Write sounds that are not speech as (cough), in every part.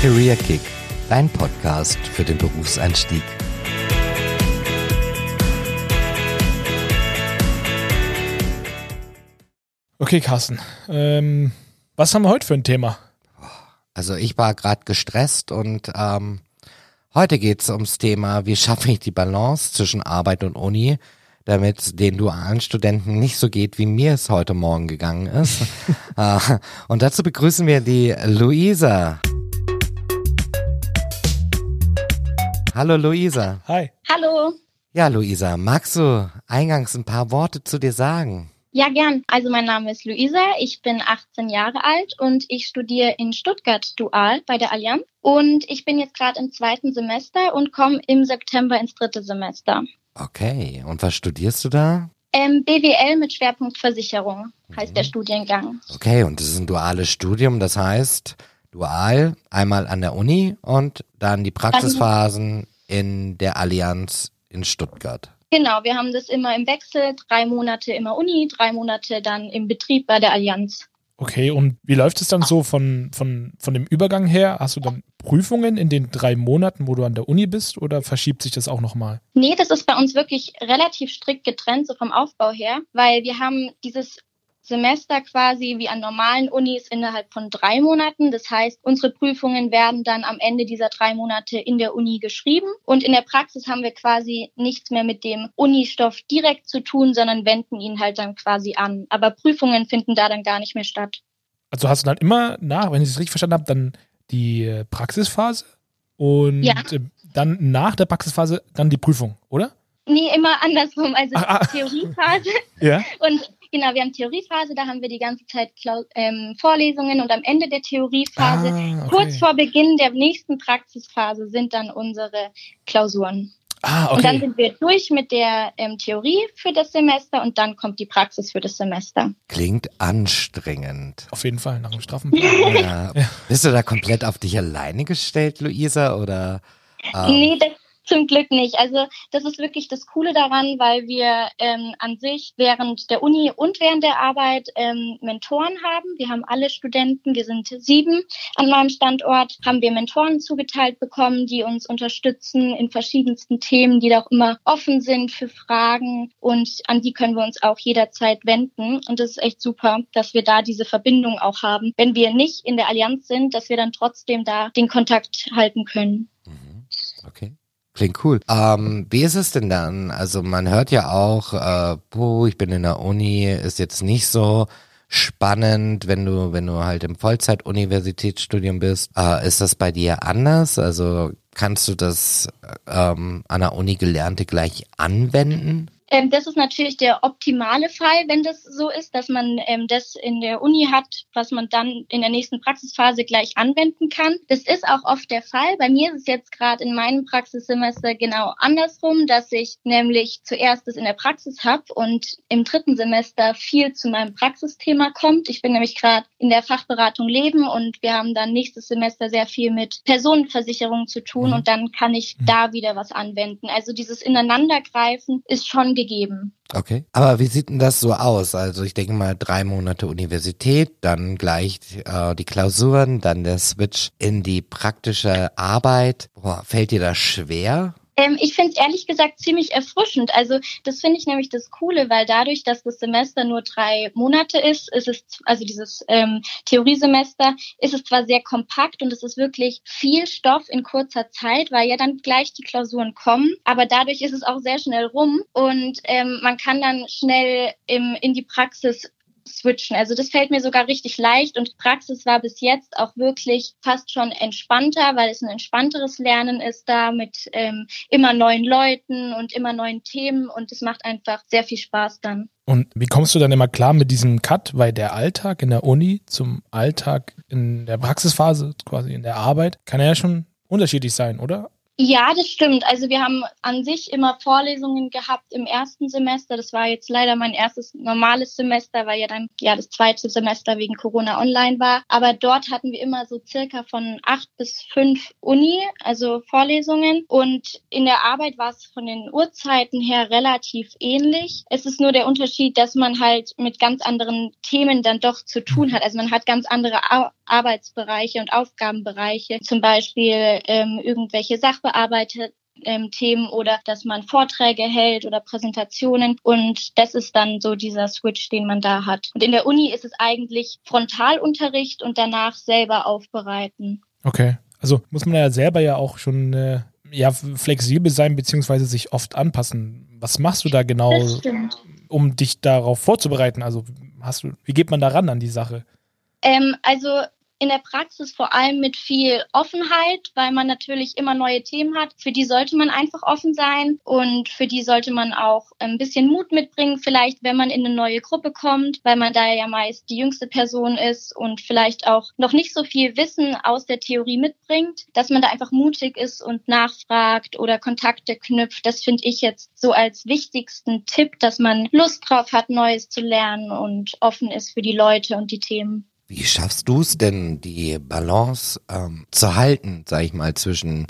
Career Kick, dein Podcast für den Berufseinstieg. Okay, Carsten. Ähm, was haben wir heute für ein Thema? Also ich war gerade gestresst und ähm, heute geht's ums Thema, wie schaffe ich die Balance zwischen Arbeit und Uni, damit den dualen Studenten nicht so geht, wie mir es heute Morgen gegangen ist. (laughs) äh, und dazu begrüßen wir die Luisa. Hallo Luisa. Hi. Hallo. Ja, Luisa, magst du eingangs ein paar Worte zu dir sagen? Ja, gern. Also mein Name ist Luisa, ich bin 18 Jahre alt und ich studiere in Stuttgart dual bei der Allianz. Und ich bin jetzt gerade im zweiten Semester und komme im September ins dritte Semester. Okay, und was studierst du da? Ähm, BWL mit Schwerpunkt Versicherung heißt Mhm. der Studiengang. Okay, und das ist ein duales Studium, das heißt dual einmal an der Uni und dann die Praxisphasen in der Allianz in Stuttgart. Genau, wir haben das immer im Wechsel, drei Monate immer Uni, drei Monate dann im Betrieb bei der Allianz. Okay, und wie läuft es dann so von, von, von dem Übergang her? Hast du dann Prüfungen in den drei Monaten, wo du an der Uni bist, oder verschiebt sich das auch nochmal? Nee, das ist bei uns wirklich relativ strikt getrennt, so vom Aufbau her, weil wir haben dieses Semester quasi wie an normalen Unis innerhalb von drei Monaten. Das heißt, unsere Prüfungen werden dann am Ende dieser drei Monate in der Uni geschrieben. Und in der Praxis haben wir quasi nichts mehr mit dem Unistoff direkt zu tun, sondern wenden ihn halt dann quasi an. Aber Prüfungen finden da dann gar nicht mehr statt. Also hast du dann immer nach, wenn ich es richtig verstanden habe, dann die Praxisphase und Ja. dann nach der Praxisphase dann die Prüfung, oder? Nee, immer andersrum. Also Ah, ah. Theoriephase (laughs) Ja. Und genau, wir haben Theoriephase, da haben wir die ganze Zeit Klau ähm, Vorlesungen und am Ende der Theoriephase, Ah, okay. kurz vor Beginn der nächsten Praxisphase, sind dann unsere Klausuren. Ah, Und dann okay. sind wir durch mit der ähm, Theorie für das Semester und dann kommt die Praxis für das Semester. Klingt anstrengend. Auf jeden Fall, nach dem Strafenplan. (laughs) Ja. Bist du da komplett auf dich alleine gestellt, Luisa, oder? ähm, Nee, das zum Glück nicht. Also das ist wirklich das Coole daran, weil wir ähm, an sich während der Uni und während der Arbeit ähm, Mentoren haben. Wir haben alle Studenten, wir sind sieben an meinem Standort, haben wir Mentoren zugeteilt bekommen, die uns unterstützen in verschiedensten Themen, die da auch immer offen sind für Fragen und an die können wir uns auch jederzeit wenden. Und das ist echt super, dass wir da diese Verbindung auch haben. Wenn wir nicht in der Allianz sind, dass wir dann trotzdem da den Kontakt halten können. Mhm. Okay. Klingt cool. Ähm, wie ist es denn dann? Also man hört ja auch, äh, puh, ich bin in der Uni, ist jetzt nicht so spannend, wenn du, wenn du halt im Vollzeit-Universitätsstudium bist. Äh, ist das bei dir anders? Also kannst du das ähm, an der Uni Gelernte gleich anwenden? Ähm, das ist natürlich der optimale Fall, wenn das so ist, dass man ähm, das in der Uni hat, was man dann in der nächsten Praxisphase gleich anwenden kann. Das ist auch oft der Fall. Bei mir ist es jetzt gerade in meinem Praxissemester genau andersrum, dass ich nämlich zuerst es in der Praxis habe und im dritten Semester viel zu meinem Praxisthema kommt. Ich bin nämlich gerade in der Fachberatung Leben und wir haben dann nächstes Semester sehr viel mit Personenversicherungen zu tun Mhm. und dann kann ich Mhm. da wieder was anwenden. Also dieses Ineinandergreifen ist schon gegeben. Okay. Aber wie sieht denn das so aus? Also ich denke mal drei Monate Universität, dann gleich äh, die Klausuren, dann der Switch in die praktische Arbeit. Boah, fällt dir das schwer? Ähm, ich finde es ehrlich gesagt ziemlich erfrischend. Also das finde ich nämlich das Coole, weil dadurch, dass das Semester nur drei Monate ist, ist es, also dieses ähm, Theoriesemester, ist es zwar sehr kompakt und es ist wirklich viel Stoff in kurzer Zeit, weil ja dann gleich die Klausuren kommen, aber dadurch ist es auch sehr schnell rum und ähm, man kann dann schnell im, in die Praxis switchen. Also das fällt mir sogar richtig leicht und Praxis war bis jetzt auch wirklich fast schon entspannter, weil es ein entspannteres Lernen ist da mit ähm, immer neuen Leuten und immer neuen Themen und es macht einfach sehr viel Spaß dann. Und wie kommst du dann immer klar mit diesem Cut, weil der Alltag in der Uni zum Alltag in der Praxisphase, quasi in der Arbeit, kann ja schon unterschiedlich sein, oder? Ja, das stimmt. Also wir haben an sich immer Vorlesungen gehabt im ersten Semester. Das war jetzt leider mein erstes normales Semester, weil ja dann ja das zweite Semester wegen Corona online war. Aber dort hatten wir immer so circa von acht bis fünf Uni, also Vorlesungen. Und in der Arbeit war es von den Uhrzeiten her relativ ähnlich. Es ist nur der Unterschied, dass man halt mit ganz anderen Themen dann doch zu tun hat. Also man hat ganz andere Arbeitsbereiche und Aufgabenbereiche. Zum Beispiel ähm, irgendwelche Sachbereiche bearbeitet ähm, Themen oder dass man Vorträge hält oder Präsentationen und das ist dann so dieser Switch, den man da hat. Und in der Uni ist es eigentlich Frontalunterricht und danach selber aufbereiten. Okay, also muss man ja selber ja auch schon äh, ja, flexibel sein beziehungsweise sich oft anpassen. Was machst du da genau, um dich darauf vorzubereiten? Also hast du, wie geht man da ran an die Sache? Ähm, also in der Praxis vor allem mit viel Offenheit, weil man natürlich immer neue Themen hat. Für die sollte man einfach offen sein und für die sollte man auch ein bisschen Mut mitbringen, vielleicht wenn man in eine neue Gruppe kommt, weil man da ja meist die jüngste Person ist und vielleicht auch noch nicht so viel Wissen aus der Theorie mitbringt, dass man da einfach mutig ist und nachfragt oder Kontakte knüpft. Das finde ich jetzt so als wichtigsten Tipp, dass man Lust drauf hat, Neues zu lernen und offen ist für die Leute und die Themen. Wie schaffst du es denn, die Balance ähm, zu halten, sag ich mal, zwischen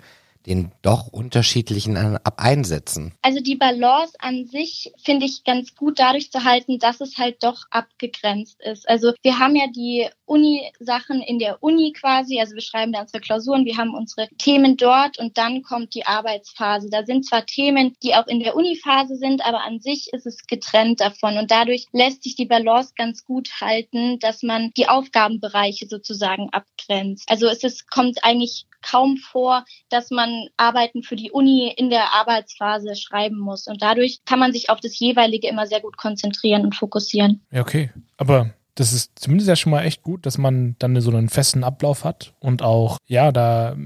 den doch unterschiedlichen Einsätzen? Also die Balance an sich finde ich ganz gut dadurch zu halten, dass es halt doch abgegrenzt ist. Also wir haben ja die Uni-Sachen in der Uni quasi, also wir schreiben da unsere Klausuren, wir haben unsere Themen dort und dann kommt die Arbeitsphase. Da sind zwar Themen, die auch in der Uni-Phase sind, aber an sich ist es getrennt davon und dadurch lässt sich die Balance ganz gut halten, dass man die Aufgabenbereiche sozusagen abgrenzt. Also es ist, kommt eigentlich kaum vor, dass man Arbeiten für die Uni in der Arbeitsphase schreiben muss. Und dadurch kann man sich auf das jeweilige immer sehr gut konzentrieren und fokussieren. Ja, okay. Aber das ist zumindest ja schon mal echt gut, dass man dann so einen festen Ablauf hat und auch, ja, da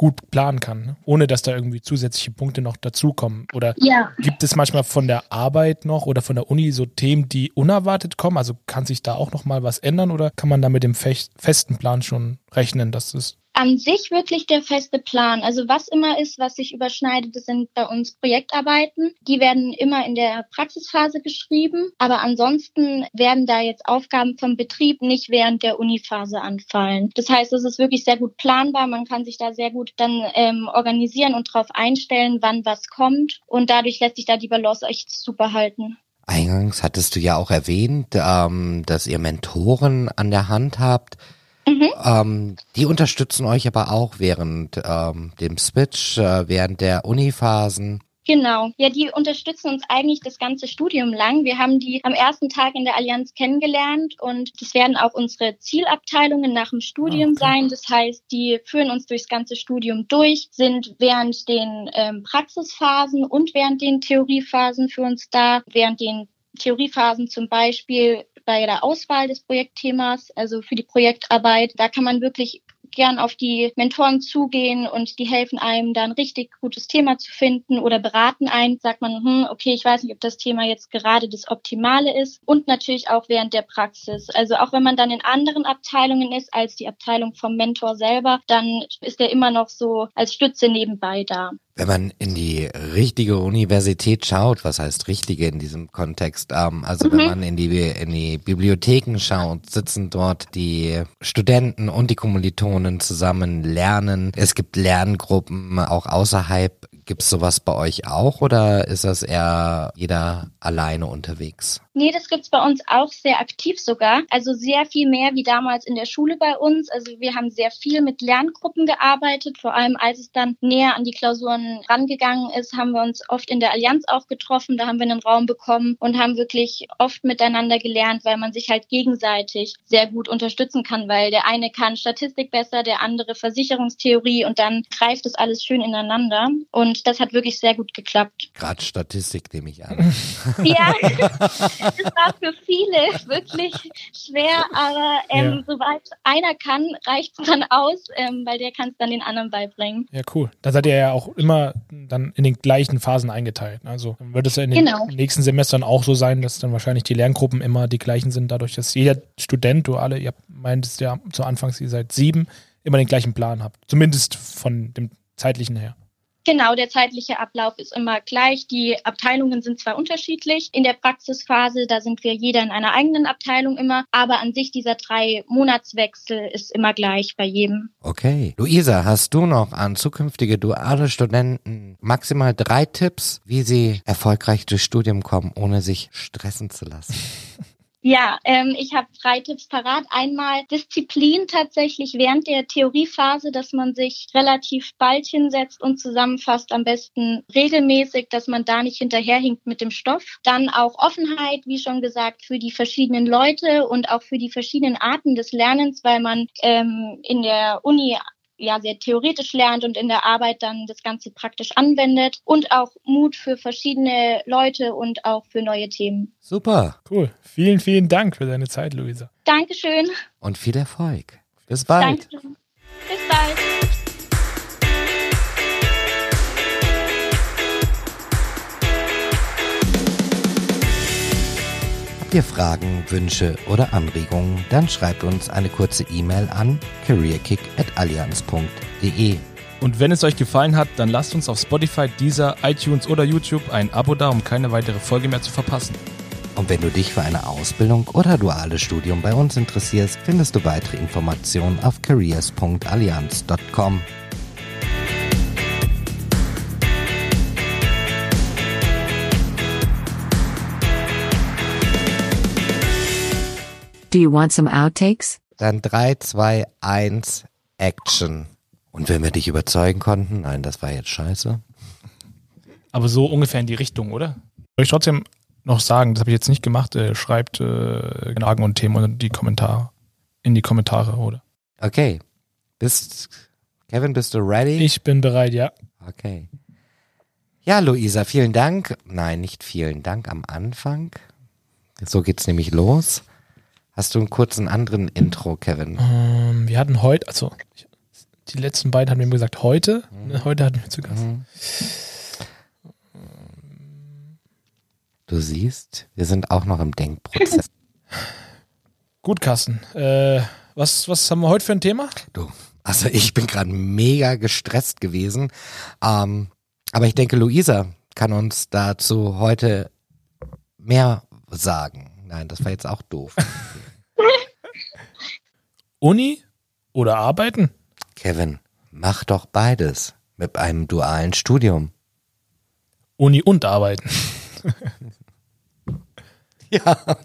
gut planen kann, ne? ohne dass da irgendwie zusätzliche Punkte noch dazukommen? Oder ja. gibt es manchmal von der Arbeit noch oder von der Uni so Themen, die unerwartet kommen? Also kann sich da auch noch mal was ändern oder kann man da mit dem festen Plan schon rechnen, dass es an sich wirklich der feste Plan. Also was immer ist, was sich überschneidet, das sind bei uns Projektarbeiten. Die werden immer in der Praxisphase geschrieben, aber ansonsten werden da jetzt Aufgaben vom Betrieb nicht während der Uniphase anfallen. Das heißt, es ist wirklich sehr gut planbar. Man kann sich da sehr gut dann ähm, organisieren und darauf einstellen, wann was kommt. Und dadurch lässt sich da die Balance echt super halten. Eingangs hattest du ja auch erwähnt, ähm, dass ihr Mentoren an der Hand habt. Mhm. Ähm, die unterstützen euch aber auch während ähm, dem Switch, äh, während der Uniphasen. Genau. Ja, die unterstützen uns eigentlich das ganze Studium lang. Wir haben die am ersten Tag in der Allianz kennengelernt und das werden auch unsere Zielabteilungen nach dem Studium okay. sein. Das heißt, die führen uns durchs ganze Studium durch, sind während den ähm, Praxisphasen und während den Theoriephasen für uns da, während den Theoriephasen zum Beispiel bei der Auswahl des Projektthemas, also für die Projektarbeit. Da kann man wirklich gern auf die Mentoren zugehen und die helfen einem da ein richtig gutes Thema zu finden oder beraten einen. Sagt man, hm, okay, ich weiß nicht, ob das Thema jetzt gerade das Optimale ist und natürlich auch während der Praxis. Also auch wenn man dann in anderen Abteilungen ist als die Abteilung vom Mentor selber, dann ist er immer noch so als Stütze nebenbei da. Wenn man in die richtige Universität schaut, was heißt richtige in diesem Kontext? Ähm, also mhm. wenn man in die, in die Bibliotheken schaut, sitzen dort die Studenten und die Kommilitonen zusammen lernen. Es gibt Lerngruppen auch außerhalb. Gibt es sowas bei euch auch oder ist das eher jeder alleine unterwegs? Nee, das gibt's bei uns auch sehr aktiv sogar. Also sehr viel mehr wie damals in der Schule bei uns. Also wir haben sehr viel mit Lerngruppen gearbeitet. Vor allem als es dann näher an die Klausuren rangegangen ist, haben wir uns oft in der Allianz auch getroffen. Da haben wir einen Raum bekommen und haben wirklich oft miteinander gelernt, weil man sich halt gegenseitig sehr gut unterstützen kann, weil der eine kann Statistik besser, der andere Versicherungstheorie und dann greift es alles schön ineinander. Und das hat wirklich sehr gut geklappt. Gerade Statistik nehme ich an. ja. (laughs) (laughs) das war für viele wirklich schwer, aber ähm, ja. sobald einer kann, reicht es dann aus, ähm, weil der kann es dann den anderen beibringen. Ja, cool. Da seid ihr ja auch immer dann in den gleichen Phasen eingeteilt. Also wird es ja in den genau. nächsten Semestern auch so sein, dass dann wahrscheinlich die Lerngruppen immer die gleichen sind, dadurch, dass jeder Student, du alle, ihr meintest ja zu Anfangs, ihr seid sieben, immer den gleichen Plan habt. Zumindest von dem zeitlichen her. Genau, der zeitliche Ablauf ist immer gleich. Die Abteilungen sind zwar unterschiedlich. In der Praxisphase, da sind wir jeder in einer eigenen Abteilung immer, aber an sich dieser drei Monatswechsel ist immer gleich bei jedem. Okay. Luisa, hast du noch an zukünftige duale Studenten maximal drei Tipps, wie sie erfolgreich durchs Studium kommen, ohne sich stressen zu lassen? (laughs) Ja, ähm, ich habe drei Tipps parat. Einmal Disziplin tatsächlich während der Theoriephase, dass man sich relativ bald hinsetzt und zusammenfasst, am besten regelmäßig, dass man da nicht hinterherhinkt mit dem Stoff. Dann auch Offenheit, wie schon gesagt, für die verschiedenen Leute und auch für die verschiedenen Arten des Lernens, weil man ähm, in der Uni ja sehr theoretisch lernt und in der Arbeit dann das Ganze praktisch anwendet und auch Mut für verschiedene Leute und auch für neue Themen. Super. Cool. Vielen, vielen Dank für deine Zeit, Luisa. Dankeschön. Und viel Erfolg. Bis bald. Dankeschön. Bis bald. Habt ihr Fragen, Wünsche oder Anregungen, dann schreibt uns eine kurze E-Mail an careerkick.allianz.de. Und wenn es euch gefallen hat, dann lasst uns auf Spotify, Deezer, iTunes oder YouTube ein Abo da, um keine weitere Folge mehr zu verpassen. Und wenn du dich für eine Ausbildung oder duales Studium bei uns interessierst, findest du weitere Informationen auf careers.allianz.com. Do you want some outtakes? Dann 3, 2, 1, Action. Und wenn wir dich überzeugen konnten, nein, das war jetzt scheiße. Aber so ungefähr in die Richtung, oder? Soll ich trotzdem noch sagen, das habe ich jetzt nicht gemacht, äh, schreibt äh, Fragen und Themen in die Kommentare, in die Kommentare, oder? Okay. Bist, Kevin, bist du ready? Ich bin bereit, ja. Okay. Ja, Luisa, vielen Dank. Nein, nicht vielen Dank am Anfang. So geht's nämlich los. Hast du einen kurzen anderen Intro, Kevin? Ähm, wir hatten heute, also die letzten beiden haben wir gesagt heute. Mhm. Heute hatten wir zu Gast. Mhm. Du siehst, wir sind auch noch im Denkprozess. (laughs) Gut, Carsten. Äh, was, was haben wir heute für ein Thema? Du, also ich bin gerade mega gestresst gewesen. Ähm, aber ich denke, Luisa kann uns dazu heute mehr sagen. Nein, das war jetzt auch doof. (laughs) (laughs) Uni oder arbeiten? Kevin, mach doch beides mit einem dualen Studium. Uni und arbeiten. (laughs) ja.